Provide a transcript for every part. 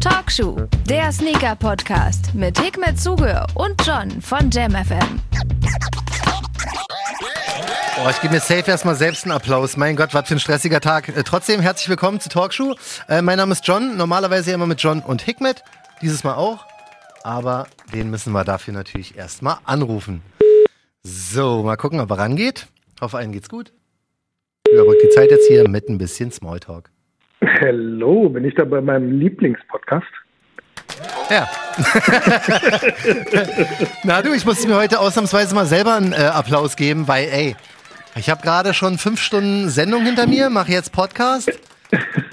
Talkshow, der Sneaker-Podcast mit Hikmet Zuge und John von JamFM. Boah, ich gebe mir safe erstmal selbst einen Applaus. Mein Gott, was für ein stressiger Tag. Äh, trotzdem herzlich willkommen zu Talkshow. Äh, mein Name ist John, normalerweise immer mit John und Hikmet. Dieses Mal auch. Aber den müssen wir dafür natürlich erstmal anrufen. So, mal gucken, ob er rangeht. Hoffe, allen geht's gut. Überbrückt die Zeit jetzt hier mit ein bisschen Smalltalk. Hallo, bin ich da bei meinem Lieblingspodcast? Ja. Na du, ich muss mir heute ausnahmsweise mal selber einen äh, Applaus geben, weil, ey, ich habe gerade schon fünf Stunden Sendung hinter mir, mache jetzt Podcast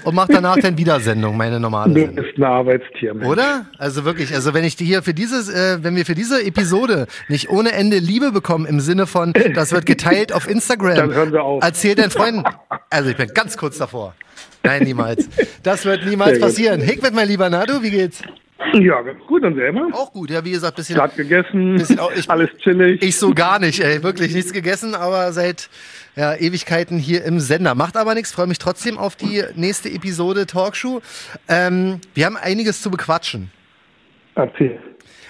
und mache danach dann wieder Sendung, meine normale Du Sendung. bist ein Arbeitstier, Mensch. Oder? Also wirklich, also wenn ich die hier für dieses, äh, wenn wir für diese Episode nicht ohne Ende Liebe bekommen im Sinne von, das wird geteilt auf Instagram. Dann hören wir auf. Erzähl deinen Freunden. Also ich bin ganz kurz davor. Nein, niemals. Das wird niemals passieren. Hickmet, mein lieber Nadu, wie geht's? Ja, ganz gut. Und selber? Auch gut, ja, wie gesagt, bisschen. Gerade gegessen, Bisschen auch- ich- alles chillig. Ich so gar nicht, ey. Wirklich nichts gegessen, aber seit ja, Ewigkeiten hier im Sender. Macht aber nichts, freue mich trotzdem auf die nächste Episode Talkshow. Ähm, wir haben einiges zu bequatschen. Erzähl.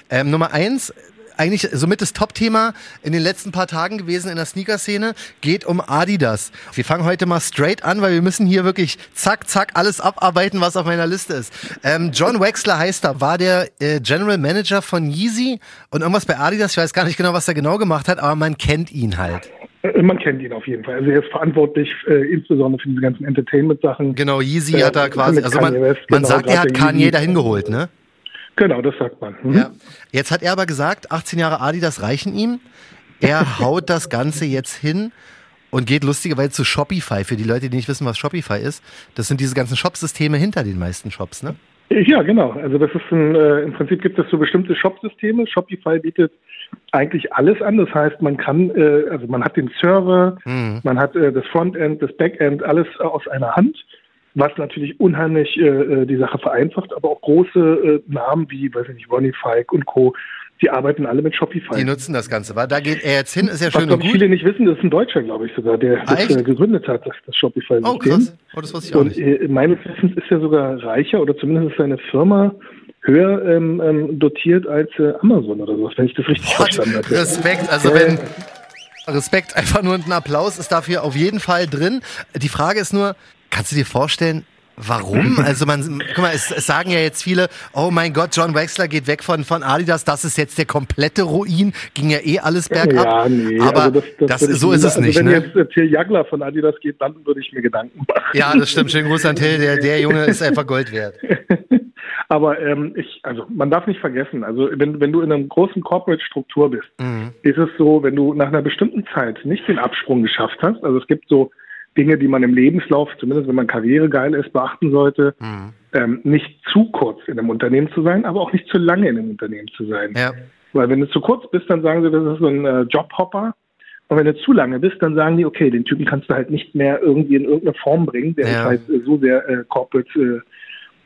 Ähm, Nummer eins, eigentlich somit das Top-Thema in den letzten paar Tagen gewesen in der Sneaker-Szene, geht um Adidas. Wir fangen heute mal straight an, weil wir müssen hier wirklich zack, zack alles abarbeiten, was auf meiner Liste ist. Ähm, John Wexler heißt er, war der äh, General Manager von Yeezy und irgendwas bei Adidas. Ich weiß gar nicht genau, was er genau gemacht hat, aber man kennt ihn halt. Äh, Man kennt ihn auf jeden Fall. Also er ist verantwortlich äh, insbesondere für diese ganzen Entertainment-Sachen. Genau, Yeezy Ja, hat er quasi, also man, West, man genau, sagt, er hat Kanye Yeezy. dahin geholt, ne? Genau, das sagt man. Mhm. Ja. Jetzt hat er aber gesagt, 18 Jahre Adidas reichen ihm. Er haut das Ganze jetzt hin und geht lustigerweise zu Shopify. Für die Leute, die nicht wissen, was Shopify ist, das sind diese ganzen Shopsysteme hinter den meisten Shops, ne? Ja, genau. Also das ist ein, äh, im Prinzip gibt es so bestimmte Shop-Systeme. Shopify bietet eigentlich alles an. Das heißt, man kann, äh, also man hat den Server, Mhm. man hat äh, das Frontend, das Backend, alles aus einer Hand, was natürlich unheimlich äh, äh, die Sache vereinfacht. Aber auch große äh, Namen wie, weiß ich nicht, Ronnie Fike und Co. Die arbeiten alle mit Shopify. Die nutzen das Ganze, wa? Da geht er jetzt hin, ist ja was schön und gut. viele nicht wissen, das ist ein Deutscher, glaube ich sogar, der Ah, das äh, gegründet hat, das, das Shopify-System. Oh, krass. Oh, das wusste ich auch Und nicht. äh, meines Wissens ist er sogar reicher oder zumindest ist seine Firma höher ähm, ähm, dotiert als äh, Amazon oder sowas, wenn ich das richtig verstanden habe. Respekt, also wenn. Respekt, einfach nur ein Applaus ist dafür auf jeden Fall drin. Die Frage ist nur, kannst du dir vorstellen, warum? Also man, guck mal, es, es sagen ja jetzt viele, oh mein Gott, John Wexler geht weg von, von Adidas, das ist jetzt der komplette Ruin, ging ja eh alles bergab. Ja, nee, Aber also das, das, das, so ist es sagen. nicht, also wenn ne? jetzt Till Jagler von Adidas geht, dann würde ich mir Gedanken machen. Ja, das stimmt. Schönen Gruß an Till, der, der Junge ist einfach Gold wert. Aber ähm, ich, also man darf nicht vergessen, also wenn, wenn du in einer großen Corporate-Struktur bist, Mhm. ist es so, wenn du nach einer bestimmten Zeit nicht den Absprung geschafft hast, also es gibt so Dinge, die man im Lebenslauf, zumindest wenn man karrieregeil ist, beachten sollte, Mhm. ähm, nicht zu kurz in einem Unternehmen zu sein, aber auch nicht zu lange in einem Unternehmen zu sein. Ja. Weil wenn du zu kurz bist, dann sagen sie, das ist so ein äh, Jobhopper. Und wenn du zu lange bist, dann sagen die, okay, den Typen kannst du halt nicht mehr irgendwie in irgendeine Form bringen. Der Ja. ist halt äh, so sehr äh, corporate. Äh,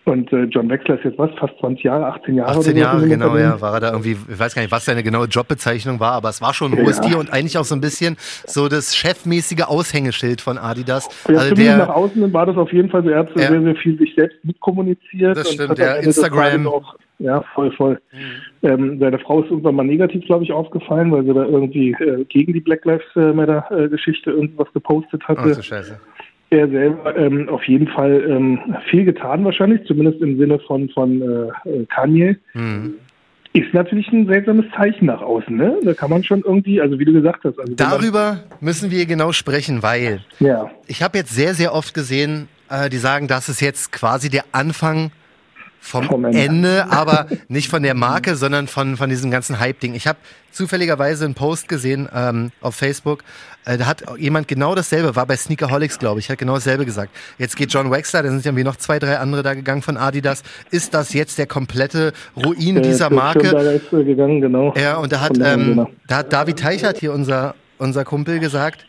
und äh, John Wexler ist jetzt was, fast 20 Jahre, 18 Jahre 18 oder so. Jahre, in dem genau, ja, war er da irgendwie, ich weiß gar nicht, was seine genaue Jobbezeichnung war, aber es war schon ein hohes Ja. Tier und eigentlich auch so ein bisschen so das chefmäßige Aushängeschild von Adidas. Ja, Also zumindest nach der, außen war das auf jeden Fall so. Er hat Ja. sehr, sehr viel sich selbst mitkommuniziert. Das stimmt, ja, Instagram. Auch, ja, voll, voll. Ähm, seine Frau ist irgendwann mal negativ, glaube ich, aufgefallen, weil sie da irgendwie äh, gegen die Black Lives äh, Matter-Geschichte irgendwas gepostet hatte. oh, so scheiße. Er selber ähm, auf jeden Fall ähm, viel getan wahrscheinlich, zumindest im Sinne von, von äh, äh, Kanye. Mhm. Ist natürlich ein seltsames Zeichen nach außen, ne? Da kann man schon irgendwie, also wie du gesagt hast, also Darüber müssen wir genau sprechen, weil ja, ich habe jetzt sehr, sehr oft gesehen, äh, die sagen, das ist jetzt quasi der Anfang vom, Vom Ende. Ende, aber nicht von der Marke, sondern von, von diesem ganzen Hype-Ding. Ich habe zufälligerweise einen Post gesehen ähm, auf Facebook, äh, da hat jemand genau dasselbe, war bei Sneakerholics, glaube ich, hat genau dasselbe gesagt. Jetzt geht John Wexler, da sind irgendwie noch zwei, drei andere da gegangen von Adidas. Ist das jetzt der komplette Ruin äh, dieser Marke? Gegangen, genau. Ja, und da hat, ähm, Arena. da hat David Teichert hier, unser, unser Kumpel, gesagt,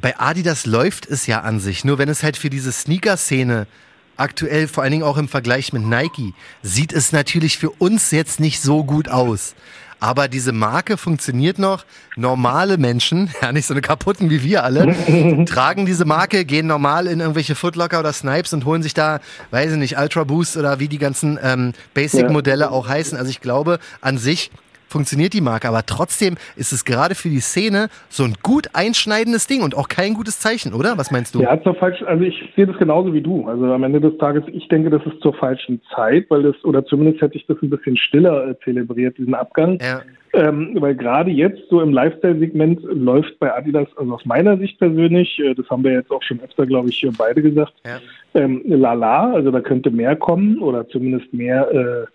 bei Adidas läuft es ja an sich. Nur wenn es halt für diese Sneaker-Szene aktuell, vor allen Dingen auch im Vergleich mit Nike, sieht es natürlich für uns jetzt nicht so gut aus. aber diese Marke funktioniert noch. Normale Menschen, ja nicht so eine kaputten wie wir alle, tragen diese Marke, gehen normal in irgendwelche Footlocker oder Snipes und holen sich da, weiß ich nicht, Ultra Boost oder wie die ganzen ähm, Basic-Modelle auch heißen. Also ich glaube, an sich funktioniert die Marke, aber trotzdem ist es gerade für die Szene so ein gut einschneidendes Ding und auch kein gutes Zeichen, oder? Was meinst du? Ja, zur falschen, also ich sehe das genauso wie du. Also am Ende des Tages, ich denke, das ist zur falschen Zeit, weil das, oder zumindest hätte ich das ein bisschen stiller äh, zelebriert, diesen Abgang. Ja. Ähm, weil gerade jetzt so im Lifestyle-Segment läuft bei Adidas, also aus meiner Sicht persönlich, äh, das haben wir jetzt auch schon öfter, glaube ich, beide gesagt, ja. ähm, lala, also da könnte mehr kommen oder zumindest mehr äh,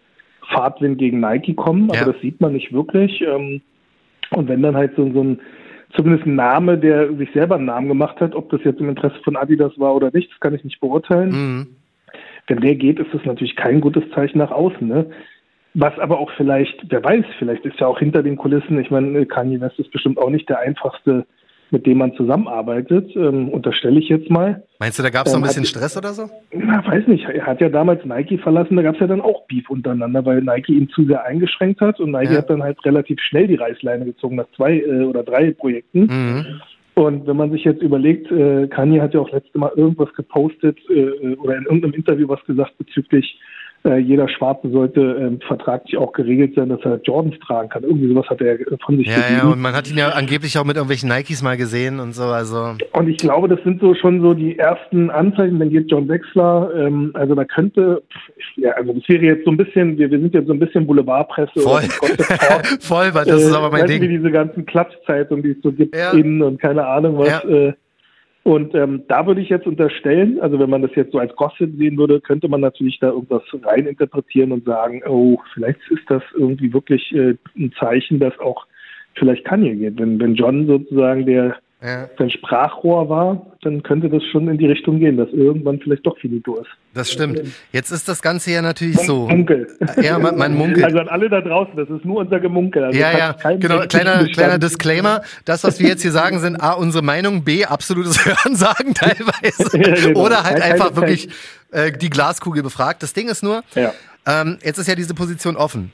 Fahrtwind gegen Nike kommen, aber ja. das sieht man nicht wirklich. Ähm, und wenn dann halt so, so ein zumindest ein Name, der sich selber einen Namen gemacht hat, ob das jetzt im Interesse von Adidas war oder nicht, das kann ich nicht beurteilen. Mhm. Wenn der geht, ist das natürlich kein gutes Zeichen nach außen. Ne? Was aber auch vielleicht, wer weiß, vielleicht ist ja auch hinter den Kulissen, ich meine, Kanye West ist bestimmt auch nicht der einfachste mit dem man zusammenarbeitet, ähm, unterstelle ich jetzt mal. Meinst du, da gab es ähm, noch ein bisschen hat, Stress oder so? Na, weiß nicht. Er hat ja damals Nike verlassen, da gab es ja dann auch Beef untereinander, weil Nike ihn zu sehr eingeschränkt hat und Nike ja. hat dann halt relativ schnell die Reißleine gezogen nach zwei äh, oder drei Projekten. Mhm. Und wenn man sich jetzt überlegt, äh, Kanye hat ja auch letzte Mal irgendwas gepostet äh, oder in irgendeinem Interview was gesagt bezüglich äh, jeder Schwarze sollte ähm, vertraglich auch geregelt sein, dass er Jordans tragen kann. Irgendwie sowas hat er von sich Ja, gegeben. ja, und man hat ihn ja angeblich auch mit irgendwelchen Nikes mal gesehen und so. Also. Und ich glaube, das sind so schon so die ersten Anzeichen, wenn geht John Wexler, ähm, also da könnte, ja, also das wäre jetzt so ein bisschen, wir, wir sind jetzt so ein bisschen Boulevardpresse. Voll, Voll, weil das äh, ist aber mein Ding. Wie diese ganzen Klatschzeitungen, die es so gibt, ja. innen und keine Ahnung was. Ja. Äh, und ähm, da würde ich jetzt unterstellen, also wenn man das jetzt so als Gossip sehen würde, könnte man natürlich da irgendwas reininterpretieren und sagen, oh, vielleicht ist das irgendwie wirklich äh, ein Zeichen, dass auch vielleicht Kanye geht. Wenn, wenn John sozusagen der ja. sein Sprachrohr war, dann könnte das schon in die Richtung gehen, dass irgendwann vielleicht doch finito ist. Das stimmt. Jetzt ist das Ganze ja natürlich Mun so. Munkel. Ja, man, man munkelt. Also an alle da draußen, das ist nur unser Gemunkel. Also ja, ja, genau. Kleiner, kleiner Disclaimer. Das, was wir jetzt hier sagen, sind A, unsere Meinung, B, absolutes Hörensagen teilweise. ja, genau. Oder halt Keine einfach wirklich äh, die Glaskugel befragt. Das Ding ist nur, ja. ähm, jetzt ist ja diese Position offen.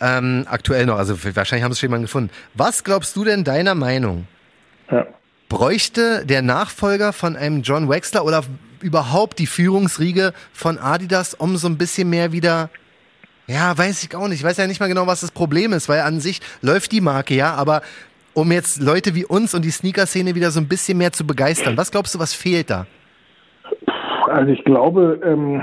Ähm, aktuell noch, also wahrscheinlich haben sie es schon jemanden gefunden. Was glaubst du denn deiner Meinung? Ja bräuchte der Nachfolger von einem John Wexler oder überhaupt die Führungsriege von Adidas, um so ein bisschen mehr wieder ja, weiß ich auch nicht. Ich weiß ja nicht mal genau, was das Problem ist, weil an sich läuft die Marke ja, aber um jetzt Leute wie uns und die Sneaker-Szene wieder so ein bisschen mehr zu begeistern, was glaubst du, was fehlt da? Also ich glaube, ähm,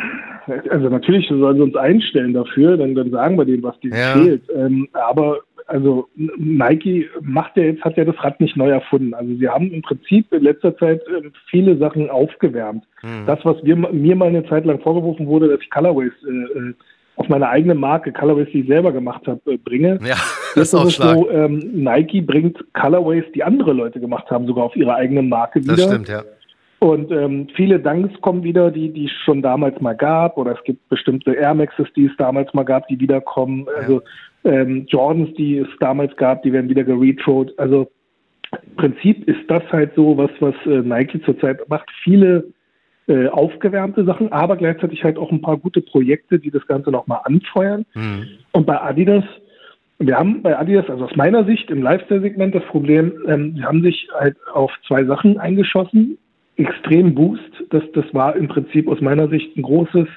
also natürlich sollen sie uns einstellen dafür, dann, dann sagen wir denen, was denen ja. fehlt. Ähm, aber also Nike macht ja jetzt, hat ja das Rad nicht neu erfunden. Also sie haben im Prinzip in letzter Zeit äh, viele Sachen aufgewärmt. Mhm. Das, was wir, mir mal eine Zeit lang vorgeworfen wurde, dass ich Colorways äh, äh auf meine eigene Marke, Colorways, die ich selber gemacht habe, äh, bringe. Ja, das ist auch so, ähm, Nike bringt Colorways, die andere Leute gemacht haben, sogar auf ihre eigene Marke wieder. Das stimmt, ja. Und ähm, viele Dunks kommen wieder, die die es schon damals mal gab, oder es gibt bestimmte Air Maxes, die es damals mal gab, die wiederkommen. Ja. Also ähm, Jordans, die es damals gab, die werden wieder geretrot. Also im Prinzip ist das halt so, was, was äh, Nike zurzeit macht. Viele äh, aufgewärmte Sachen, aber gleichzeitig halt auch ein paar gute Projekte, die das Ganze nochmal anfeuern. Mhm. Und bei Adidas, wir haben bei Adidas, also aus meiner Sicht im Lifestyle-Segment das Problem, ähm, sie haben sich halt auf zwei Sachen eingeschossen. Extrem Boost, das, das war im Prinzip aus meiner Sicht ein großes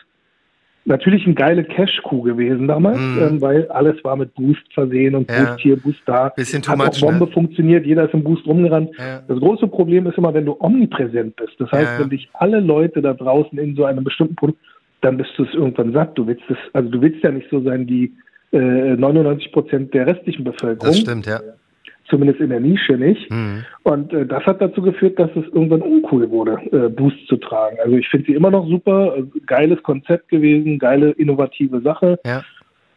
natürlich eine geile Cash-Coup gewesen damals, mm. ähm, weil alles war mit Boost versehen und ja. Boost hier, Boost da. Bisschen too Hat much, auch Bombe ne? funktioniert, jeder ist im Boost rumgerannt. Ja. Das große Problem ist immer, wenn du omnipräsent bist. Das heißt, ja. wenn dich alle Leute da draußen in so einem bestimmten Produkt, dann bist du es irgendwann satt. Du willst es, also du willst ja nicht so sein wie äh, 99 Prozent der restlichen Bevölkerung. Das stimmt, ja zumindest in der Nische nicht. Mhm. Und äh, das hat dazu geführt, dass es irgendwann uncool wurde, äh, Boost zu tragen. Also ich finde sie immer noch super, äh, geiles Konzept gewesen, geile innovative Sache. Ja.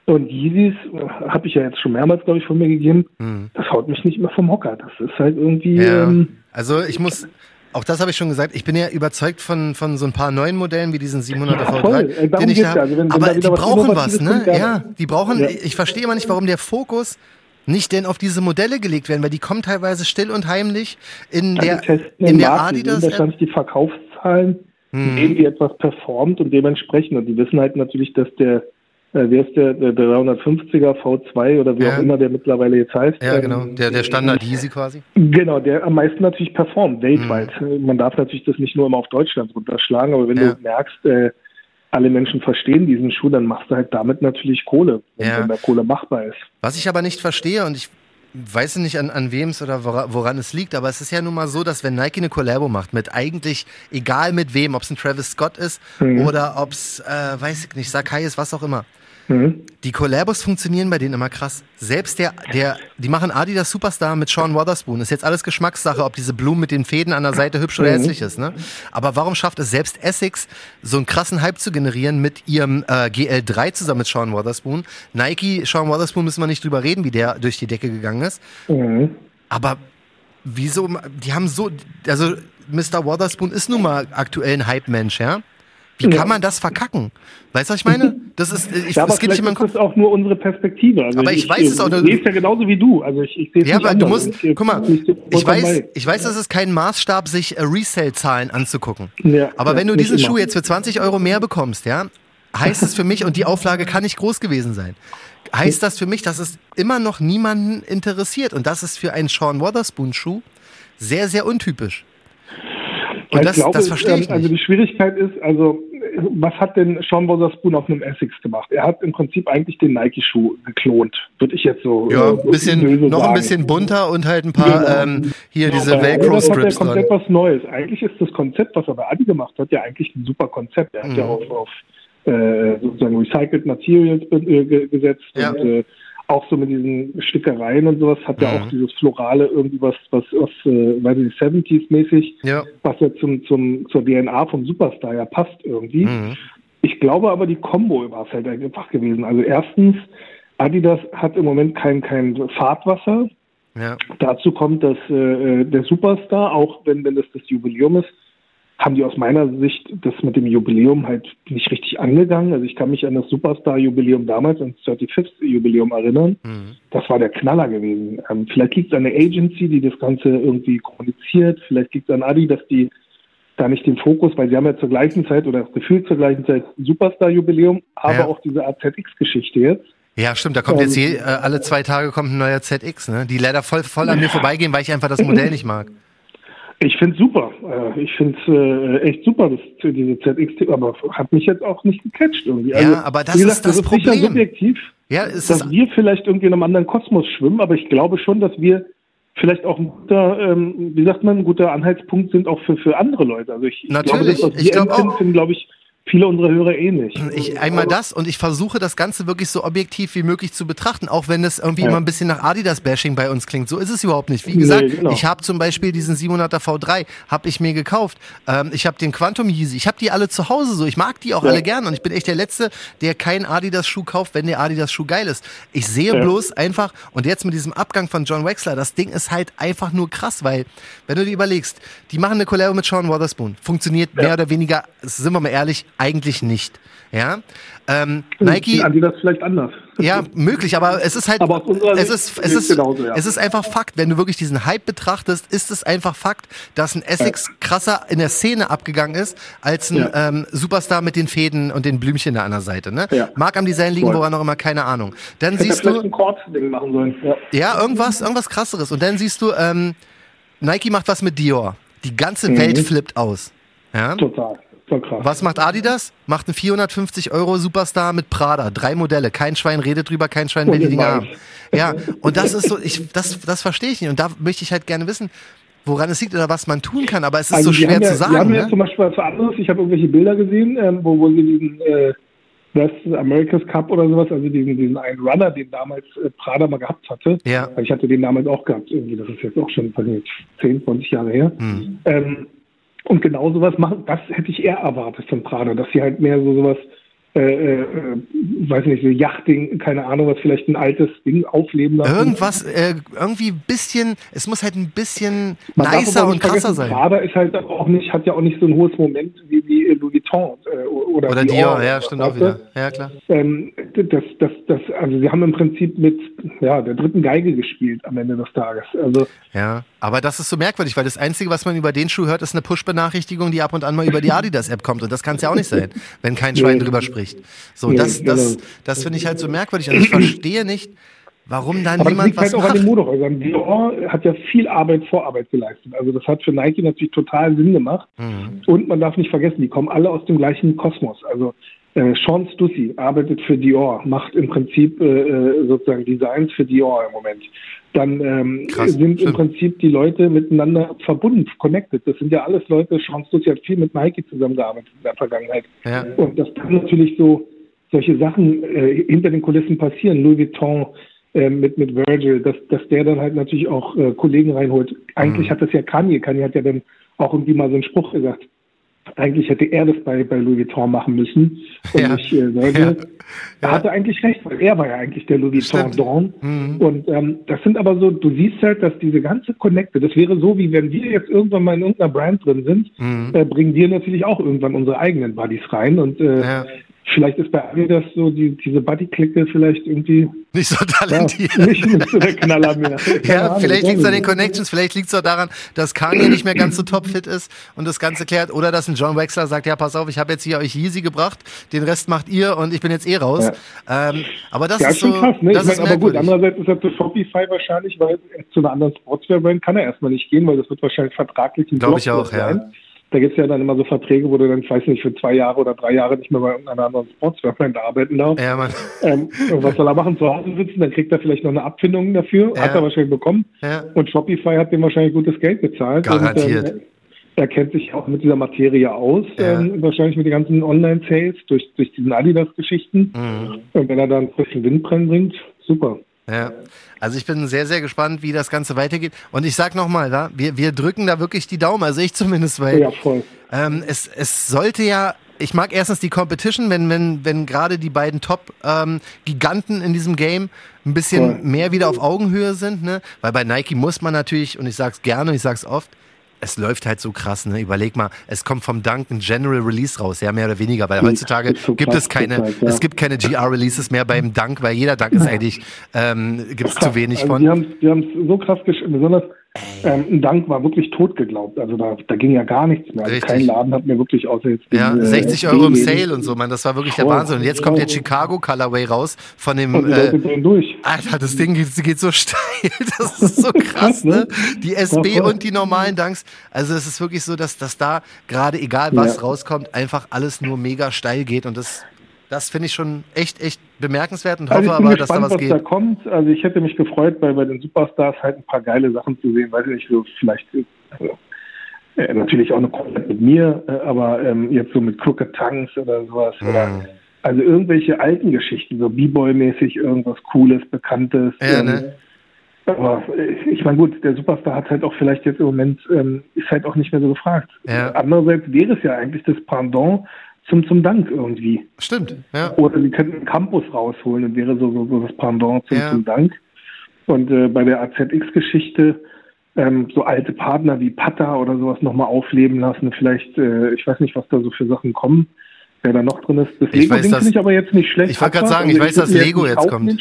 Und Yeezys äh, habe ich ja jetzt schon mehrmals, glaube ich, von mir gegeben. Mhm. Das haut mich nicht mehr vom Hocker. Das ist halt irgendwie. Ja. Ähm, also ich muss. Auch das habe ich schon gesagt. Ich bin ja überzeugt von, von so ein paar neuen Modellen wie diesen 700er ja, V3. Den ich da, also wenn, aber wenn die brauchen was, ne? Ja, die brauchen. Ja. Ich verstehe immer nicht, warum der Fokus nicht denn auf diese Modelle gelegt werden, weil die kommen teilweise still und heimlich in ja, der, in der Markt, Adidas. Wahrscheinlich die Verkaufszahlen, hm. sehen, wie etwas performt und dementsprechend. Und die wissen halt natürlich, dass der äh, wie ist der, der 350er V2 oder wie ja. auch immer der mittlerweile jetzt heißt. Ja, genau, ähm, der, der Standard Easy quasi. Genau, der am meisten natürlich performt, weltweit. Mhm. Man darf natürlich das nicht nur immer auf Deutschland runterschlagen, aber wenn ja. du merkst, äh, alle Menschen verstehen diesen Schuh, dann machst du halt damit natürlich Kohle, wenn, ja. wenn der Kohle machbar ist. Was ich aber nicht verstehe und ich weiß nicht, an, an wem es oder woran, woran, es liegt, aber es ist ja nun mal so, dass wenn Nike eine Collabo macht mit eigentlich, egal mit wem, ob es ein Travis Scott ist mhm. oder ob es, äh, weiß ich nicht, Sakai ist, was auch immer, Mhm. Die Collabos funktionieren bei denen immer krass. Selbst der, der, die machen Adidas Superstar mit Sean Wotherspoon. Ist jetzt alles Geschmackssache, ob diese Blumen mit den Fäden an der Seite hübsch oder mhm. hässlich ist. Ne? Aber warum schafft es selbst Essex, so einen krassen Hype zu generieren mit ihrem äh, GL3 zusammen mit Sean Wotherspoon? Nike, Sean Wotherspoon müssen wir nicht drüber reden, wie der durch die Decke gegangen ist. Mhm. Aber wieso, die haben so, also Mr. Wotherspoon ist nun mal aktuell ein Hype-Mensch, ja? Wie kann man das verkacken? Weißt du, was ich meine? Das ist, ich, ja, aber es geht nicht in meinen Kopf. Das ist auch nur unsere Perspektive. Also aber ich, ich weiß es auch. Ich sehe es ja genauso wie du. Also ich, ich sehe es Ja, aber du musst, ich, guck mal, ich weiß, ich weiß, das ist kein Maßstab, sich äh, Resale-Zahlen anzugucken. Ja, aber ja, wenn du diesen Schuh jetzt für 20 Euro mehr bekommst, ja, heißt es für mich, und die Auflage kann nicht groß gewesen sein, heißt das für mich, dass es immer noch niemanden interessiert. Und das ist für einen Sean Wotherspoon-Schuh sehr, sehr untypisch. Und das, glaube, das verstehe ich ähm, Also die Schwierigkeit ist, also was hat denn Sean Wotherspoon auf einem Essex gemacht? Er hat im Prinzip eigentlich den Nike-Schuh geklont, würde ich jetzt so. Ja, äh, bisschen, noch sagen. ein bisschen bunter und halt ein paar genau. ähm, hier genau, diese Velcro-Strips. Das ist ja komplett was Neues. Eigentlich ist das Konzept, was er bei Adi gemacht hat, ja eigentlich ein super Konzept. Er hat mhm. ja auf, auf äh, sozusagen Recycled Materials äh, gesetzt ja. und äh, auch so mit diesen Stickereien und sowas hat mhm. ja auch dieses Florale irgendwie was, was, was, äh, weiß ich nicht, 70s mäßig, ja. was ja zum, zum, zur DNA vom Superstar ja passt irgendwie. Mhm. Ich glaube aber, die Combo war es halt einfach gewesen. Also erstens, Adidas hat im Moment kein, kein Fahrtwasser. Ja. Dazu kommt, dass äh, der Superstar, auch wenn, wenn das das Jubiläum ist, haben die aus meiner Sicht das mit dem Jubiläum halt nicht richtig angegangen. Also ich kann mich an das Superstar-Jubiläum damals, ans 35th-Jubiläum erinnern. Mhm. Das war der Knaller gewesen. Ähm, vielleicht liegt es an der Agency, die das Ganze irgendwie kommuniziert. Vielleicht liegt es an Adi, dass die da nicht den Fokus, weil sie haben ja zur gleichen Zeit oder gefühlt zur gleichen Zeit Superstar-Jubiläum, aber ja. auch diese AZX-Geschichte jetzt. Ja, stimmt. Da kommt jetzt je, äh, alle zwei Tage kommt ein neuer ZX, ne? Die leider voll, voll an mir vorbeigehen, weil ich einfach das Modell nicht mag. Ich finde es super. Äh, ich finde es äh, echt super, das, diese ZX, aber hat mich jetzt auch nicht gecatcht irgendwie. Also, ja, aber das gesagt, ist das, das ist Problem. Sicher subjektiv, ja, dass wir vielleicht irgendwie in einem anderen Kosmos schwimmen, aber ich glaube schon, dass wir vielleicht auch ein guter, ähm, wie sagt man, ein guter Anhaltspunkt sind auch für, für andere Leute. Also ich, Natürlich. glaube, das, was wir ich glaube auch. glaube ich, viele unserer Hörer ähnlich. Eh ich, einmal das und ich versuche das Ganze wirklich so objektiv wie möglich zu betrachten, auch wenn es irgendwie ja. immer ein bisschen nach Adidas-Bashing bei uns klingt. So ist es überhaupt nicht. Wie gesagt, nee, genau. ich habe zum Beispiel diesen 700er V3, habe ich mir gekauft. Ähm, ich habe den Quantum Yeezy, ich habe die alle zu Hause so. Ich mag die auch ja. alle gern und ich bin echt der Letzte, der keinen Adidas-Schuh kauft, wenn der Adidas-Schuh geil ist. Ich sehe ja. bloß einfach, und jetzt mit diesem Abgang von John Wexler, das Ding ist halt einfach nur krass, weil, wenn du dir überlegst, die machen eine Collabo mit Sean Wotherspoon, funktioniert mehr oder weniger, sind wir mal ehrlich, eigentlich nicht. Ja, ähm, Nike. Adidas vielleicht anders. Ja, möglich, aber es ist halt, es ist, es ist, genauso, ja. es ist einfach Fakt. Wenn du wirklich diesen Hype betrachtest, ist es einfach Fakt, dass ein Essex krasser in der Szene abgegangen ist als ein ja. ähm, Superstar mit den Fäden und den Blümchen da an der Seite. Ne? Ja. Mag am Design liegen, woran auch immer, keine Ahnung. Dann Hätte siehst du, ein Ding machen sollen. Ja. ja, irgendwas, irgendwas krasseres. Und dann siehst du, ähm, Nike macht was mit Dior. Die ganze mhm. Welt flippt aus. Ja? Total. Was macht Adidas? Macht einen 450 Euro Superstar mit Prada. Drei Modelle. Kein Schwein redet drüber, kein Schwein will die Dinger haben. Ja, und das ist so, ich, das, das verstehe ich nicht. Und da möchte ich halt gerne wissen, woran es liegt oder was man tun kann. Aber es ist also so schwer ja, zu sagen. Wir haben ja ne? zum Beispiel was anderes. Ich habe irgendwelche Bilder gesehen, ähm, wo, wo sie diesen äh, West America's Cup oder sowas, also diesen, diesen einen Runner, den damals äh, Prada mal gehabt hatte. Ja. Ich hatte den damals auch gehabt. Irgendwie, das ist jetzt auch schon 10, 20 Jahre her. Hm. Ähm, und genau sowas machen, das hätte ich eher erwartet von Prada, dass sie halt mehr so sowas, äh, äh, weiß nicht, so Yachting, keine Ahnung, was vielleicht ein altes Ding aufleben lassen. Irgendwas, äh, irgendwie bisschen, es muss halt ein bisschen Man nicer und krasser sein. Prada ist halt auch nicht, hat ja auch nicht so ein hohes Moment wie, wie Louis Vuitton äh, oder, oder Dior, Dior ja, stimmt auch wieder. Ja, klar. Ähm, das, das, das, also sie haben im Prinzip mit ja, der dritten Geige gespielt am Ende des Tages. Also, ja, aber das ist so merkwürdig, weil das Einzige, was man über den Schuh hört, ist eine Push-Benachrichtigung, die ab und an mal über die Adidas-App kommt. Und das kann es ja auch nicht sein, wenn kein Schwein nee. drüber spricht. So, nee, das, das, genau. das finde ich halt so merkwürdig. Und ich verstehe nicht, Warum dann Aber niemand das liegt was halt auch an den Modehäusern. Dior hat ja viel Arbeit, Vorarbeit geleistet. Also das hat für Nike natürlich total Sinn gemacht. Mhm. Und man darf nicht vergessen, die kommen alle aus dem gleichen Kosmos. Also äh, Sean Stussy arbeitet für Dior, macht im Prinzip äh, äh sozusagen Designs für Dior im Moment. Dann ähm, Krass, sind stimmt. im Prinzip die Leute miteinander verbunden, connected. Das sind ja alles Leute, Sean Stussy hat viel mit Nike zusammengearbeitet in der Vergangenheit. Ja. Und das kann natürlich so solche Sachen äh, hinter den Kulissen passieren. Louis Vuitton, äh, mit, mit Virgil, dass, dass der dann halt natürlich auch äh, Kollegen reinholt. Eigentlich mhm. hat das ja Kanye, Kanye hat ja dann auch irgendwie mal so einen Spruch gesagt. Eigentlich hätte er das bei, bei Louis Vuitton machen müssen und ja. nicht äh, Virgil. Ja. Er hatte eigentlich recht, weil er war ja eigentlich der Louis Vuitton Dawn. Mhm. Und ähm, das sind aber so, du siehst halt, dass diese ganze Connecte, das wäre so, wie wenn wir jetzt irgendwann mal in irgendeiner Brand drin sind, mhm. äh, bringen wir natürlich auch irgendwann unsere eigenen Buddies rein. Und äh, ja. Vielleicht ist bei Adidas so die, diese Buddy-Klicke vielleicht irgendwie nicht so talentiert. Ja, nicht, nicht so der Knaller mehr. ja, Ahnung, vielleicht liegt es an den Connections, vielleicht liegt es auch daran, dass Kanye nicht mehr ganz so topfit ist und das Ganze klärt. Oder dass ein John Wexler sagt, ja, pass auf, ich habe jetzt hier euch Yeezy gebracht, den Rest macht ihr und ich bin jetzt eh raus. Ja. Ähm, aber das ja, ist schon so, krass, ne? Das ich mein, aber gut, andererseits ist er zu Shopify wahrscheinlich, weil zu einer anderen Sportswear-Brand kann er erstmal nicht gehen, weil das wird wahrscheinlich vertraglich ein Glaube ich auch, ja. Da gibt es ja dann immer so Verträge, wo du dann, ich weiß nicht, für zwei Jahre oder drei Jahre nicht mehr bei irgendeiner anderen Sportswear-Brand arbeiten darfst. Ja, Mann. Ähm, was soll er machen? Zu Hause sitzen, dann kriegt er vielleicht noch eine Abfindung dafür. Ja. Hat er wahrscheinlich bekommen. Ja. Und Shopify hat dem wahrscheinlich gutes Geld bezahlt. Garantiert. Und, ähm, er kennt sich auch mit dieser Materie aus, ja. ähm, wahrscheinlich mit den ganzen Online-Sales durch, durch diesen Adidas-Geschichten. Mhm. Und wenn er da einen frischen Wind bringt, super. Ja, also ich bin sehr, sehr gespannt, wie das Ganze weitergeht. Und ich sag nochmal, da, wir, wir drücken da wirklich die Daumen, also ich zumindest, weil ja, voll. Ähm, es, es sollte ja ich mag erstens die Competition, wenn, wenn, wenn gerade die beiden Top-Giganten ähm, in diesem Game ein bisschen mehr wieder auf Augenhöhe sind, ne? Weil bei Nike muss man natürlich, und ich sag's gerne ich sag's oft, es läuft halt so krass, ne? Überleg mal, es kommt vom Dunk ein General Release raus, ja, mehr oder weniger, weil heutzutage so gibt es keine, Zeit, ja. es gibt keine GR-Releases mehr beim Dunk, weil jeder Dunk ist eigentlich, ähm, gibt es zu wenig also von. Die haben es so krass geschrieben, besonders ähm, ein Dank war wirklich tot geglaubt. Also da, da ging ja gar nichts mehr. Also kein Laden hat mir wirklich außer jetzt. Ja, den, 60 äh, Euro im Sale und so, man. Das war wirklich der Wahnsinn. Und jetzt kommt der Chicago Colorway raus von dem. Und äh, durch. Alter, das Ding geht, geht so steil. Das ist so krass, ne? Die SB und die normalen Danks. Also es ist wirklich so, dass, dass da gerade egal was ja. rauskommt, einfach alles nur mega steil geht und das das finde ich schon echt, echt bemerkenswert und also hoffe aber, gespannt, dass da was, was geht. Da kommt. Also ich hätte mich gefreut, bei, bei den Superstars halt ein paar geile Sachen zu sehen, weiß ich nicht, so vielleicht also, äh, natürlich auch eine Komplett mit mir, äh, aber ähm, jetzt so mit Crooked Tongues oder sowas. Mm. Oder, also irgendwelche alten Geschichten, so B-Boy-mäßig, irgendwas Cooles, Bekanntes. Ja, ähm, ne? Aber äh, ich meine, gut, der Superstar hat halt auch vielleicht jetzt im Moment, ähm, ist halt auch nicht mehr so gefragt. Ja. Andererseits wäre es ja eigentlich das Pendant zum, zum Dank irgendwie. Stimmt, ja. Oder sie könnten einen Campus rausholen und wäre so, so, so das Pendant zum, ja. zum Dank. Und äh, bei der AZX-Geschichte ähm, so alte Partner wie Pata oder sowas nochmal aufleben lassen. Vielleicht, äh, ich weiß nicht, was da so für Sachen kommen wer da noch drin ist. Das Lego-Ding finde ich aber jetzt nicht schlecht. Ich wollte gerade sagen, also ich weiß, dass Lego jetzt kommt.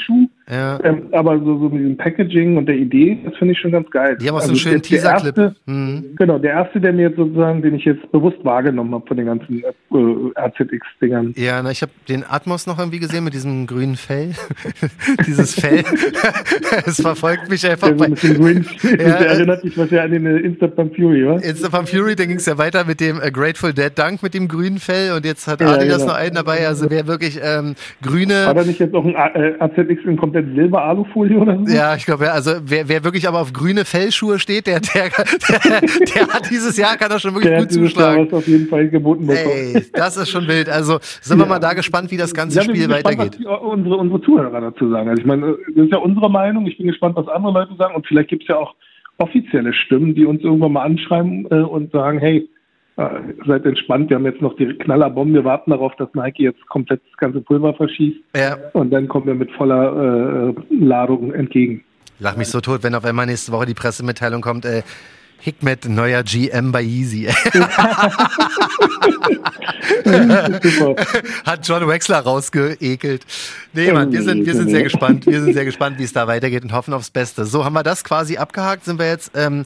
Ja. Ähm, aber so, so mit dem Packaging und der Idee, das finde ich schon ganz geil. Die haben auch also so einen schönen Teaser-Clip. Mhm. Genau, der erste, der mir jetzt sozusagen, den ich jetzt bewusst wahrgenommen habe von den ganzen äh, RZX-Dingern. Ja, na, ich habe den Atmos noch irgendwie gesehen mit diesem grünen Fell. Dieses Fell. es verfolgt mich einfach. Der, so grünen, ja, der erinnert mich was ja an den äh, Instant Pump Fury, wa? Instant Pump Fury, dann ging es ja weiter mit dem äh, Grateful Dead Dunk mit dem grünen Fell und jetzt hat ja, Adidas genau. noch einen dabei. Also wer wirklich ähm, grüne. War da nicht jetzt auch ein äh, AZX in komplett Silber-Alufolie oder so? Ja, ich glaube, ja, also wer, wer wirklich aber auf grüne Fellschuhe steht, der, der, der, der hat dieses Jahr, kann das schon wirklich der gut zuschlagen. Jahr auf jeden Fall geboten bekommen. Ey, das ist schon wild. Also sind ja. wir mal da gespannt, wie das ganze ja, Spiel weitergeht. Gespannt, was unsere, unsere Zuhörer dazu sagen. Also ich meine, das ist ja unsere Meinung. Ich bin gespannt, was andere Leute sagen. Und vielleicht gibt es ja auch offizielle Stimmen, die uns irgendwann mal anschreiben äh, und sagen, hey, äh, seid entspannt, wir haben jetzt noch die Knallerbomben, wir warten darauf, dass Nike jetzt komplett das ganze Pulver verschießt ja. und dann kommen wir mit voller äh, Ladung entgegen. Lach mich so tot, wenn auf einmal nächste Woche die Pressemitteilung kommt, äh, Hikmet, neuer GM bei Yeezy. Hat John Wexler rausgeekelt. Nee, Mann, wir sind, wir sind sehr gespannt. Wir sind sehr gespannt, wie es da weitergeht und hoffen aufs Beste. So, haben wir das quasi abgehakt? Sind wir jetzt ähm,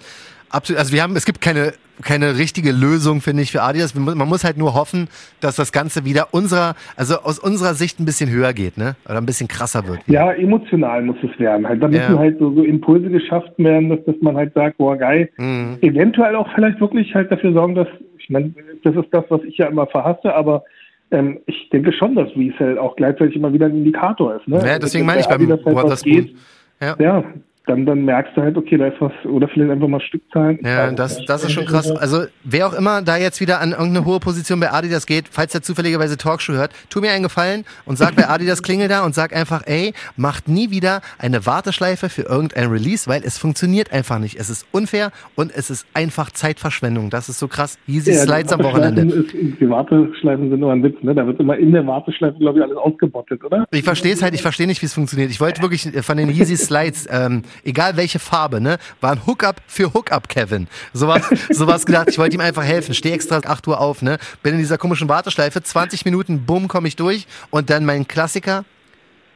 absolut, also wir haben, es gibt keine, keine richtige Lösung, finde ich, für Adidas. Man muss halt nur hoffen, dass das Ganze wieder unserer, also aus unserer Sicht ein bisschen höher geht, ne? Oder ein bisschen krasser wird. Ja, emotional muss es werden. Halt, da müssen ja. halt so, so, Impulse geschafft werden, dass, dass man halt sagt, boah, geil. Mhm. Eventuell auch vielleicht wirklich halt dafür sorgen, dass, ich meine, das ist das, was ich ja immer verhasse, aber ähm, ich denke schon, dass Resell auch gleichzeitig immer wieder ein Indikator ist. Ne? Ja, deswegen meine ich beim Waterspoon. Geht, ja. ja, dann, dann merkst du halt, okay, da ist was, oder vielleicht einfach mal Stückzahlen. Ja, das, das ist schon krass. Also, wer auch immer da jetzt wieder an irgendeine hohe Position bei Adidas geht, falls er zufälligerweise Talkshow hört, tu mir einen Gefallen und sag bei Adidas klingel da und sag einfach, ey, macht nie wieder eine Warteschleife für irgendein Release, weil es funktioniert einfach nicht. Es ist unfair und es ist einfach Zeitverschwendung. Das ist so krass. Easy ja, Slides am Wochenende. Ist, die Warteschleifen sind nur ein Witz, ne? Da wird immer in der Warteschleife, glaube ich, alles ausgebottet, oder? Ich verstehe es halt, ich verstehe nicht, wie es funktioniert. Ich wollte wirklich von den Yeezy Slides, ähm, egal welche Farbe, ne, war ein Hookup für Hookup Kevin. Sowas, sowas gedacht, ich wollte ihm einfach helfen. Stehe extra 8 Uhr auf, ne, bin in dieser komischen Warteschleife, 20 Minuten, bumm, komme ich durch und dann mein Klassiker,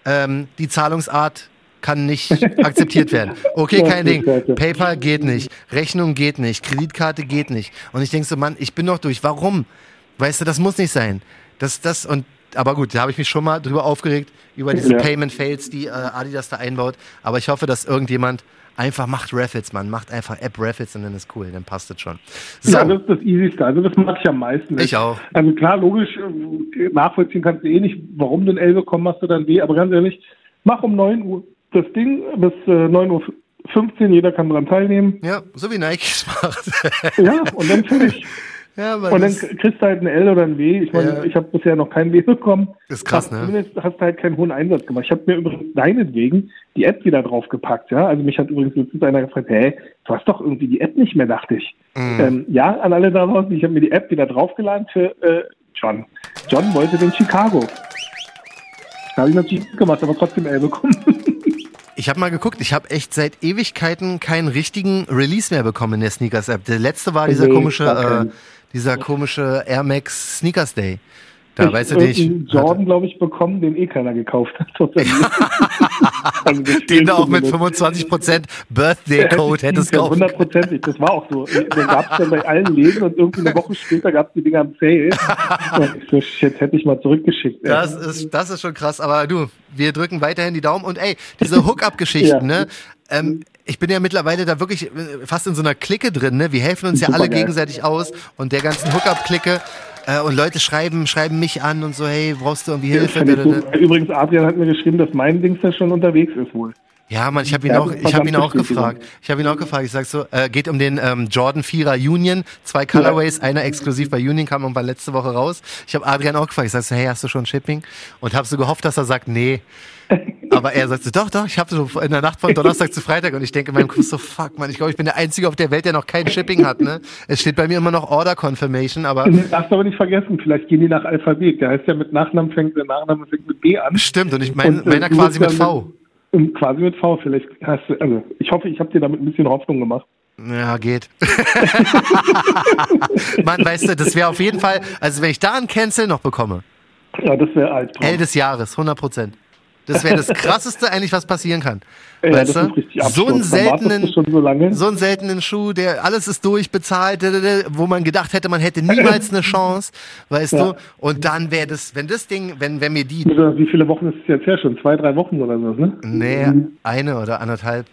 ähm, die Zahlungsart kann nicht akzeptiert werden. Okay, kein Ding. PayPal geht nicht. Rechnung geht nicht. Kreditkarte geht nicht. Und ich denke so, Mann, ich bin doch durch. Warum? Weißt du, das muss nicht sein. Das, das, und aber gut, da habe ich mich schon mal drüber aufgeregt, über diese ja. Payment Fails, die äh, Adidas da einbaut. Aber ich hoffe, dass irgendjemand einfach macht Raffles, man macht einfach App Raffles und dann ist cool, dann passt es schon. So. Ja, das ist das Easyste. Also das mag ich am meisten. Ich auch. Also klar, logisch, äh, nachvollziehen kannst du eh nicht, warum du ein L bekommen hast oder ein W, aber ganz ehrlich, mach um 9 Uhr das Ding bis äh, 9 Uhr 15, jeder kann dran teilnehmen. Ja, so wie Nike es macht. ja, und dann fertig. Ja, und dann kriegst du halt ein L oder ein W. Ich meine, ja. ich habe bisher noch kein W bekommen. Das ist krass, ne? Zumindest hast du halt keinen hohen Einsatz gemacht. Ich habe mir übrigens deinetwegen die App wieder draufgepackt, ja. Also mich hat übrigens letztens einer gefragt, hä, du hast doch irgendwie die App nicht mehr, dachte ich. Mhm. Ähm, ja, an alle da draußen, ich habe mir die App wieder draufgeladen für äh, John. John wollte den Chicago. Da habe ich natürlich gemacht, aber trotzdem L bekommen. Ich habe mal geguckt, ich habe echt seit Ewigkeiten keinen richtigen Release mehr bekommen in der Sneakers-App. Der letzte war dieser nee, komische äh, dieser komische Air Max Sneakers Day. Da ich weißt du nicht. Jordan, glaube ich, bekommen, den eh keiner gekauft hat. also den du auch mit 25% Birthday Code hättest kaufen Hundertprozentig, das war auch so. Den gab es dann bei allen Läden und irgendwie eine Woche später gab es die Dinger am Sale. So, shit, hätte ich mal zurückgeschickt. Das ist, das ist schon krass, aber du, wir drücken weiterhin die Daumen und ey, diese Hookup-Geschichten, ja. ne? Ähm, ich bin ja mittlerweile da wirklich äh, fast in so einer Clique drin, ne? Wir helfen uns ja alle gegenseitig aus und der ganzen Hookup-Clique. Äh, und Leute schreiben, schreiben mich an und so, hey, brauchst du irgendwie Hilfe? Ja. Übrigens, Adrian hat mir geschrieben, dass mein Dings da schon unterwegs ist wohl. Ja, man, ich habe ihn auch, ich habe ihn auch gefragt. Ich habe ihn auch gefragt. Ich sag so, äh, geht um den ähm, Jordan 4er Union, zwei Colorways, ja. einer exklusiv bei Union kam und war letzte Woche raus. Ich habe Adrian auch gefragt. Ich sag so, hey, hast du schon Shipping? Und habe so gehofft, dass er sagt, nee. Aber er sagt so, doch, doch, ich habe so in der Nacht von Donnerstag zu Freitag und ich denke in meinem Kopf so, fuck, man, ich glaube, ich bin der Einzige auf der Welt, der noch kein Shipping hat, ne? Es steht bei mir immer noch Order Confirmation, aber. Du darfst aber nicht vergessen, vielleicht gehen die nach Alphabet. Der heißt ja mit Nachnamen fängt, der Nachname fängt mit B an. Stimmt, und ich meine, äh, meiner quasi mit V. Mit, quasi mit V, vielleicht hast du, also ich hoffe, ich habe dir damit ein bisschen Hoffnung gemacht. Ja, geht. Mann, weißt du, das wäre auf jeden Fall, also wenn ich da ein Cancel noch bekomme. Ja, das wäre alt. L des Jahres, 100 Prozent. Das wäre das krasseste eigentlich, was passieren kann. Ja, weißt du? So einen seltenen, so, so, einen seltenen Schuh, der alles ist durchbezahlt, wo man gedacht hätte, man hätte niemals eine Chance, weißt ja. du? Und dann wäre das, wenn das Ding, wenn, wenn mir die. Wie viele Wochen ist es jetzt her? Schon zwei, drei Wochen oder so, ne? Nee, eine oder anderthalb.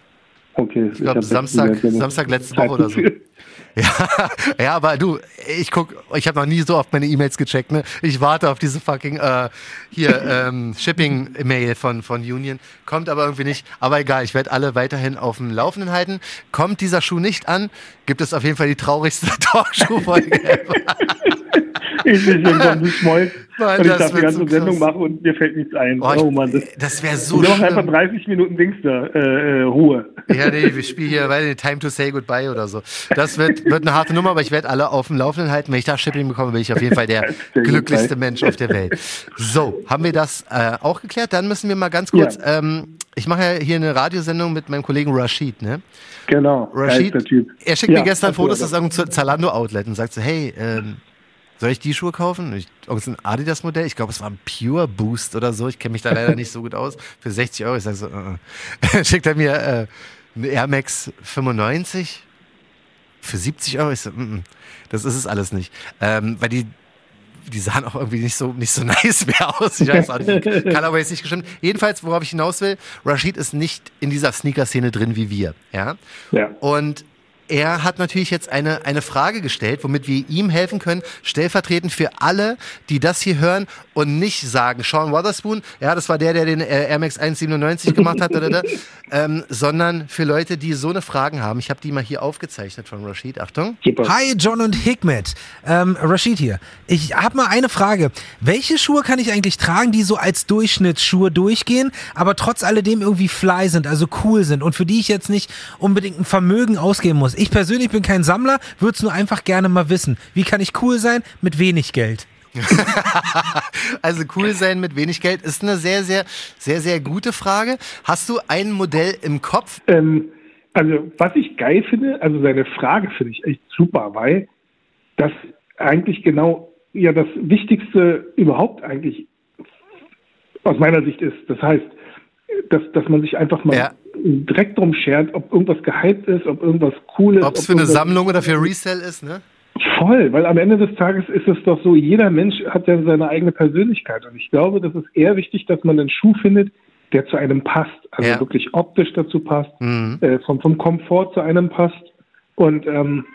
Okay. Ich glaube Samstag, Samstag letzte Woche oder so. Ja, ja, aber du, ich guck, ich habe noch nie so oft meine E-Mails gecheckt. Ne? Ich warte auf diese fucking äh, hier ähm, Shipping-Mail von von Union. Kommt aber irgendwie nicht. Aber egal, ich werde alle weiterhin auf dem Laufenden halten. Kommt dieser Schuh nicht an, gibt es auf jeden Fall die traurigste Talkshow-Folge. ich bin Schmolz. Mann, und ich darf die ganze so Sendung machen und mir fällt nichts ein. Oh, oh Mann, das, das wäre so. Wir einfach 30 Minuten Dings da, äh, äh, Ruhe. Ja, nee, wir spielen hier weil Time to Say Goodbye oder so. Das wird, wird eine harte Nummer, aber ich werde alle auf dem Laufenden halten. Wenn ich da Shipping bekomme, bin ich auf jeden Fall der glücklichste Mensch auf der Welt. So, haben wir das äh, auch geklärt? Dann müssen wir mal ganz kurz, ja. ähm, ich mache ja hier eine Radiosendung mit meinem Kollegen Rashid, ne? Genau. Rashid, er schickt ja, mir gestern Fotos aus irgendeinem Zalando-Outlet und sagt so, hey, ähm, soll ich die Schuhe kaufen? Ich, ein Adidas-Modell. Ich glaube, es war ein Pure Boost oder so. Ich kenne mich da leider nicht so gut aus. Für 60 Euro. Ich sage so, uh, schickt er mir äh, eine Air Max 95 für 70 Euro. Ich so, mm, mm, das ist es alles nicht. Ähm, weil die, die sahen auch irgendwie nicht so, nicht so nice mehr aus. Ich weiß auch nicht. Colorway ist nicht gestimmt. Jedenfalls, worauf ich hinaus will, Rashid ist nicht in dieser Sneaker-Szene drin wie wir. Ja. ja. Und er hat natürlich jetzt eine, eine Frage gestellt, womit wir ihm helfen können, stellvertretend für alle, die das hier hören und nicht sagen, Sean Wotherspoon, ja, das war der, der den äh, Air Max 197 gemacht hat, oder, oder, ähm, sondern für Leute, die so eine Fragen haben. Ich habe die mal hier aufgezeichnet von Rashid. Achtung. Hi, John und Hikmet. Ähm, Rashid hier. Ich habe mal eine Frage. Welche Schuhe kann ich eigentlich tragen, die so als Durchschnittsschuhe durchgehen, aber trotz alledem irgendwie fly sind, also cool sind und für die ich jetzt nicht unbedingt ein Vermögen ausgeben muss? Ich persönlich bin kein Sammler, würde es nur einfach gerne mal wissen. Wie kann ich cool sein mit wenig Geld? also cool sein mit wenig Geld ist eine sehr, sehr, sehr, sehr gute Frage. Hast du ein Modell im Kopf? Ähm, also was ich geil finde, also seine Frage finde ich echt super, weil das eigentlich genau ja das Wichtigste überhaupt eigentlich aus meiner Sicht ist. Das heißt, dass, dass man sich einfach mal ja. Direkt drum schert, ob irgendwas gehypt ist, ob irgendwas cool ist. Ob's ob es für eine Sammlung oder für Resell ist, ne? Voll, weil am Ende des Tages ist es doch so, jeder Mensch hat ja seine eigene Persönlichkeit. Und ich glaube, das ist eher wichtig, dass man einen Schuh findet, der zu einem passt. Also ja. wirklich optisch dazu passt, mhm. äh, vom, vom Komfort zu einem passt. Und ähm,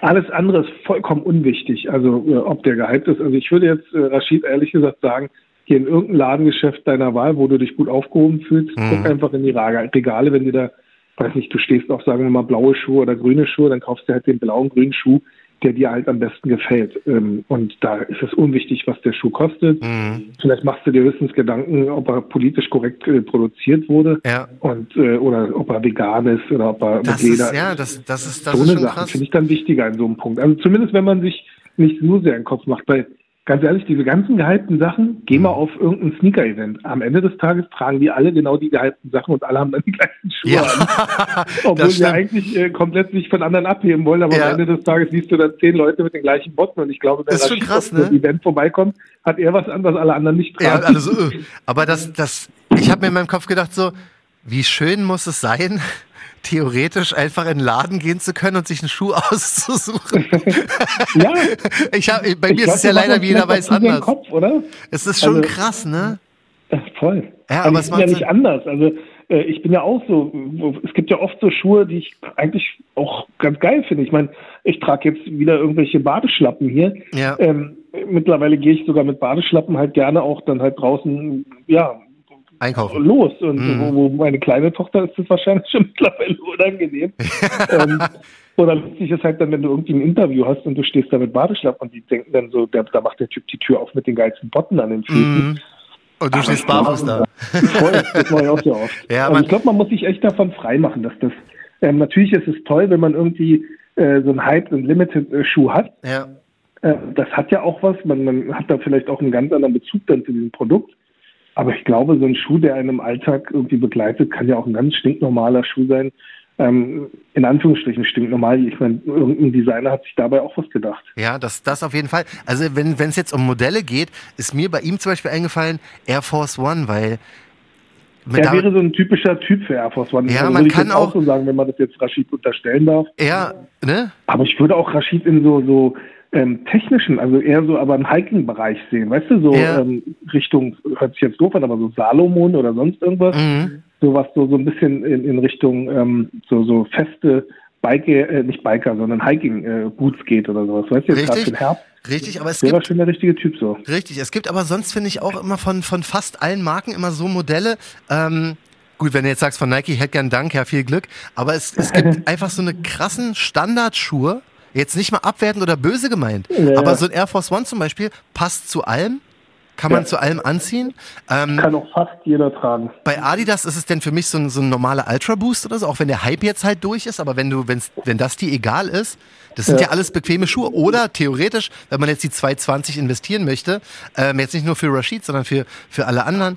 alles andere ist vollkommen unwichtig, also äh, ob der gehypt ist. Also ich würde jetzt äh, Rashid ehrlich gesagt sagen, geh in irgendein Ladengeschäft deiner Wahl, wo du dich gut aufgehoben fühlst, mhm. guck einfach in die Regale, wenn du da, weiß nicht, du stehst auf, sagen wir mal, blaue Schuhe oder grüne Schuhe, dann kaufst du halt den blauen, grünen Schuh, der dir halt am besten gefällt. Ähm, und da ist es unwichtig, was der Schuh kostet. Mhm. Vielleicht machst du dir höchstens Gedanken, ob er politisch korrekt äh, produziert wurde ja. und äh, oder ob er vegan ist oder ob er das mit Leder. Ist, ja, das, das ist das so ist eine Sache finde ich dann wichtiger in so einem Punkt. Also zumindest wenn man sich nicht so sehr im Kopf macht, weil ganz ehrlich, diese ganzen gehypten Sachen, geh mal auf irgendein Sneaker-Event. Am Ende des Tages tragen die alle genau die gehypten Sachen und alle haben dann die gleichen Schuhe ja, an. Obwohl sie eigentlich äh, komplett sich von anderen abheben wollen, aber ja. am Ende des Tages siehst du dann zehn Leute mit den gleichen Botten und ich glaube, wenn das krass, ne? Event vorbeikommt, hat er was an, was alle anderen nicht tragen. Ja, also, aber das, das, ich habe mir in meinem Kopf gedacht so, wie schön muss es sein, theoretisch einfach in den Laden gehen zu können und sich einen Schuh auszusuchen. ja. Ich hab, bei mir ist es ja leider wie jeder weiß anders. Kopf, oder? Es ist schon also, krass, ne? Ist voll. Ja, aber, aber es ist ja nicht anders. Also äh, ich bin ja auch so, es gibt ja oft so Schuhe, die ich eigentlich auch ganz geil finde. Ich meine, ich trage jetzt wieder irgendwelche Badeschlappen hier. Ja. Ähm, mittlerweile gehe ich sogar mit Badeschlappen halt gerne auch dann halt draußen, ja, einkaufen. los. Und mhm. wo, wo, meine kleine Tochter ist das wahrscheinlich schon mittlerweile unangenehm. ähm, oder lustig ist halt dann, wenn du irgendwie ein Interview hast und du stehst da mit Badeschlappen und die denken dann so, der, da macht der Typ die Tür auf mit den geilsten Botten an den Füßen. Mhm. Und du Aber stehst barfuß da. Voll, das mache ich auch sehr oft. Ja, also ich glaube, man muss sich echt davon freimachen, dass das, ähm, natürlich ist es toll, wenn man irgendwie äh, so einen Hype, und Limited-Schuh hat. Ja. Äh, das hat ja auch was, man, man hat da vielleicht auch einen ganz anderen Bezug dann zu diesem Produkt. Aber ich glaube, so ein Schuh, der einen im Alltag irgendwie begleitet, kann ja auch ein ganz stinknormaler Schuh sein. Ähm, in Anführungsstrichen stinknormal. Ich meine, irgendein Designer hat sich dabei auch was gedacht. Ja, das, das auf jeden Fall. Also wenn es jetzt um Modelle geht, ist mir bei ihm zum Beispiel eingefallen Air Force One, weil er wäre so ein typischer Typ für Air Force One. Ja, also man kann auch, auch so sagen, wenn man das jetzt Rashid unterstellen darf. Ja, ne? Aber ich würde auch Rashid in so, so ähm, technischen, also eher so aber im Hiking-Bereich sehen, weißt du, so ja. ähm, Richtung, hört sich jetzt doof an, aber so Salomon oder sonst irgendwas, mhm. sowas so, so ein bisschen in, in Richtung ähm, so, so feste Biker, äh, nicht Biker, sondern Hiking-Boots äh, geht oder sowas, weißt du, jetzt gerade für den Herbst. Richtig, aber es der gibt. war schon der richtige Typ so. Richtig, es gibt aber sonst finde ich auch immer von, von fast allen Marken immer so Modelle, ähm, Gut, wenn du jetzt sagst von Nike, hätte gern Dank, ja, viel Glück. Aber es, es gibt einfach so eine krassen Standardschuhe, Jetzt nicht mal abwertend oder böse gemeint. Ja. Aber so ein Air Force One zum Beispiel passt zu allem. Kann man ja. zu allem anziehen. Ähm, Kann auch fast jeder tragen. Bei Adidas ist es denn für mich so ein, so ein normaler Ultra Boost oder so, auch wenn der Hype jetzt halt durch ist, aber wenn du, wenn's, wenn das dir egal ist, das sind ja. ja alles bequeme Schuhe. Oder theoretisch, wenn man jetzt die 220 investieren möchte, ähm, jetzt nicht nur für Rashid, sondern für, für alle anderen,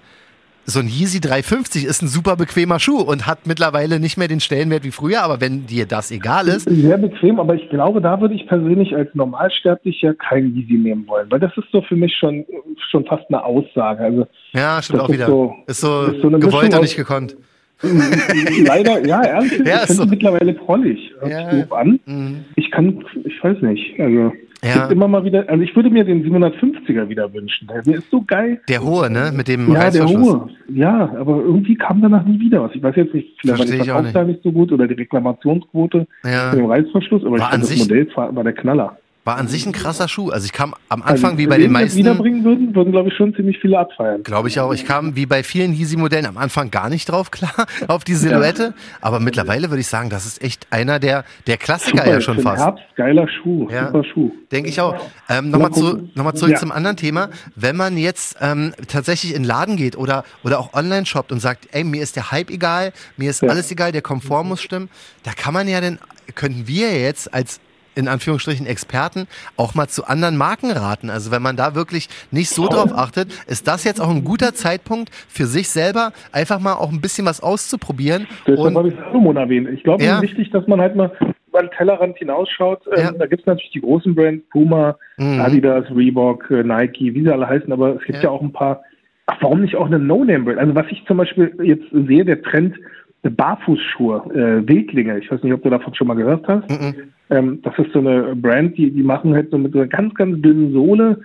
so ein Yeezy 350 ist ein super bequemer Schuh und hat mittlerweile nicht mehr den Stellenwert wie früher, aber wenn dir das egal ist. Sehr bequem, aber ich glaube, da würde ich persönlich als Normalsterblicher kein Yeezy nehmen wollen, weil das ist so für mich schon, schon fast eine Aussage. Also, ja, stimmt auch wieder. So, ist so, ist so gewollt und nicht gekonnt. Leider, ja, ehrlich, ja, ich finde so. mittlerweile prollig. Ja. an. Mhm. Ich kann, ich weiß nicht, also. Ja. immer mal wieder, also ich würde mir den 750er wieder wünschen. Der ist so geil. Der hohe, ne? Mit dem Ja, der hohe. Ja, aber irgendwie kam danach nie wieder was. Ich weiß jetzt nicht, vielleicht war die Verkaufszahl nicht. nicht so gut oder die Reklamationsquote ja. mit dem Reißverschluss, aber war ich fand das Modell war der Knaller. War an sich ein krasser Schuh. Also ich kam am also Anfang also, wie bei den meisten. Wenn wiederbringen würden, würden glaube ich schon ziemlich viele abfeiern. Glaube ich auch. Ich kam wie bei vielen Yeezy-Modellen am Anfang gar nicht drauf klar auf die Silhouette. Aber mittlerweile würde ich sagen, das ist echt einer der der Klassiker Super, ja schon fast. Herbst, geiler Schuh, ja, super Schuh. Denke ich auch. Ähm, Nochmal zu, noch zurück ja. zum anderen Thema. Wenn man jetzt ähm, tatsächlich in den Laden geht oder oder auch online shoppt und sagt, ey, mir ist der Hype egal, mir ist ja. alles egal, der Komfort muss stimmen, da kann man ja dann könnten wir jetzt als in Anführungsstrichen Experten auch mal zu anderen Marken raten. Also wenn man da wirklich nicht so drauf achtet, ist das jetzt auch ein guter Zeitpunkt für sich selber, einfach mal auch ein bisschen was auszuprobieren. Deshalb habe ich Salomon erwähnt. Ich glaube, ja. es ist wichtig, dass man halt mal über den Tellerrand hinausschaut. Ähm, ja. da gibt es natürlich die großen Brands, Puma, mhm. Adidas, Reebok, äh, Nike, wie sie alle heißen, aber es gibt ja, ja auch ein paar, ach, warum nicht auch eine No-Name-Brand? Also was ich zum Beispiel jetzt sehe, der Trend, Barfußschuhe, äh, Wildlinge. Ich weiß nicht, ob du davon schon mal gehört hast. Mm ähm, das ist so eine Brand, die, die machen halt so mit so einer ganz, ganz dünnen Sohle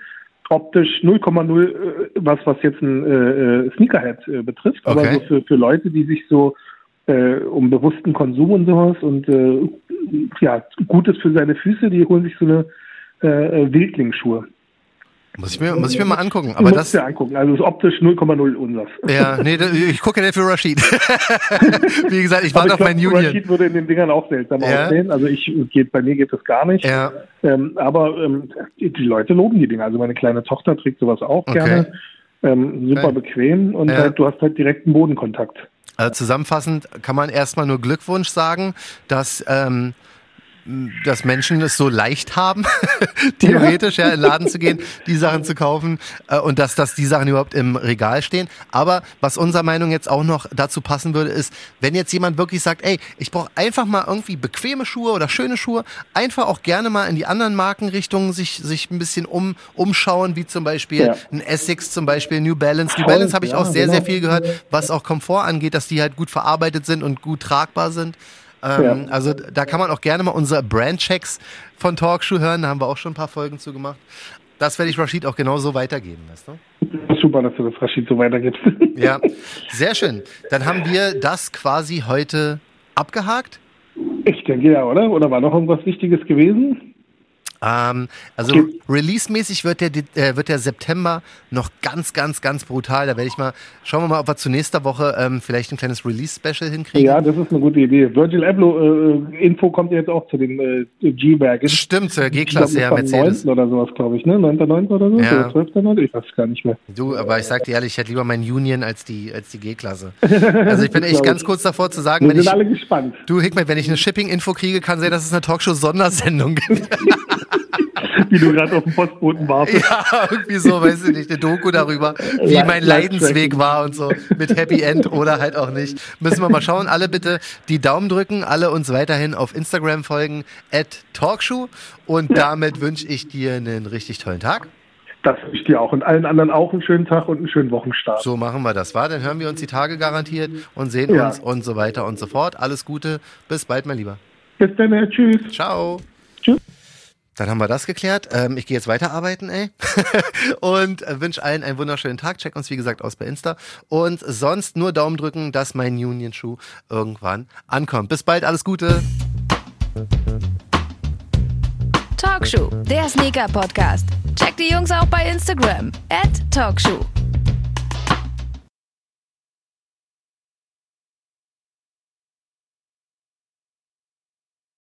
optisch 0,0 äh, was, was jetzt ein äh, äh, Sneakerhead äh, betrifft, okay. aber so für, für Leute, die sich so äh, um bewussten Konsum und sowas und äh, ja, Gutes für seine Füße, die holen sich so eine äh, Wildlingsschuhe. Muss ich mir, muss ich mir mal angucken. Aber das dir angucken. Also ist optisch 0,0 unseres. Ja, nee, ich gucke ja für Rashid. Wie gesagt, ich warte auf meinen Union. Rashid würde in den Dingern auch seltsam ja. aussehen. Also ich geht, bei mir geht das gar nicht. Ja. Ähm, aber ähm, die Leute loben die Dinger. Also meine kleine Tochter trägt sowas auch okay. gerne. Ähm, super okay. bequem und ja. halt, du hast halt direkten Bodenkontakt. Also zusammenfassend kann man erstmal nur Glückwunsch sagen, dass ähm, dass Menschen es so leicht haben, theoretisch ja in den Laden zu gehen, die Sachen zu kaufen äh, und dass, dass die Sachen überhaupt im Regal stehen. Aber was unserer Meinung jetzt auch noch dazu passen würde, ist, wenn jetzt jemand wirklich sagt, ey, ich brauche einfach mal irgendwie bequeme Schuhe oder schöne Schuhe, einfach auch gerne mal in die anderen Markenrichtungen sich, sich ein bisschen um, umschauen, wie zum Beispiel ja. ein Essex zum Beispiel, New Balance. New Balance habe ich auch sehr, genau. sehr viel gehört, was auch Komfort angeht, dass die halt gut verarbeitet sind und gut tragbar sind. Ähm, ja. Also da kann man auch gerne mal unsere Brandchecks von Talkshow hören. Da haben wir auch schon ein paar Folgen zu gemacht. Das werde ich Rashid auch genauso weitergeben. Weißt du? Super, dass du das Rashid so weitergibst. Ja, sehr schön. Dann haben wir das quasi heute abgehakt. Ich denke ja, oder? Oder war noch irgendwas Wichtiges gewesen? Ähm, also release-mäßig wird der, äh, wird der September noch ganz, ganz, ganz brutal. Da werde ich mal, schauen wir mal, ob wir zu nächster Woche ähm, vielleicht ein kleines Release-Special hinkriegen. Ja, das ist eine gute Idee. Virgil Abloh äh, Info kommt jetzt auch zu den äh, G-Wagen. Stimmt, zur G-Klasse, ja, Mercedes. 9. oder sowas, glaube ich, ne? 9.9. oder so? Ja. Oder 12.9. Ich weiß gar nicht mehr. Du, aber ich sag dir ehrlich, ich hätte lieber meinen Union als die, als die G-Klasse. Also ich bin echt ganz kurz davor zu sagen, Wir wenn sind ich. alle gespannt. Du, Hickmet, wenn ich eine Shipping-Info kriege, kann sein, dass es eine Talkshow-Sondersendung gibt. wie du gerade auf dem Postboten warst. Ja, irgendwie so, weiß ich nicht, eine Doku darüber, wie mein Leidensweg war und so, mit Happy End oder halt auch nicht. Müssen wir mal schauen. Alle bitte die Daumen drücken, alle uns weiterhin auf Instagram folgen, at Talkshow. Und ja. damit wünsche ich dir einen richtig tollen Tag. Das wünsche ich dir auch und allen anderen auch einen schönen Tag und einen schönen Wochenstart. So machen wir das, war. Dann hören wir uns die Tage garantiert und sehen ja. uns und so weiter und so fort. Alles Gute, bis bald, mein Lieber. Bis dann, tschüss. Ciao. Tschüss. Dann haben wir das geklärt. Ähm, ich gehe jetzt weiterarbeiten, ey. und äh, wünsche allen einen wunderschönen Tag. Check uns, wie gesagt, aus bei Insta. Und sonst nur Daumen drücken, dass mein Union-Schuh irgendwann ankommt. Bis bald, alles Gute. Talkshow, der Sneaker-Podcast. Check die Jungs auch bei Instagram. At Talkshow.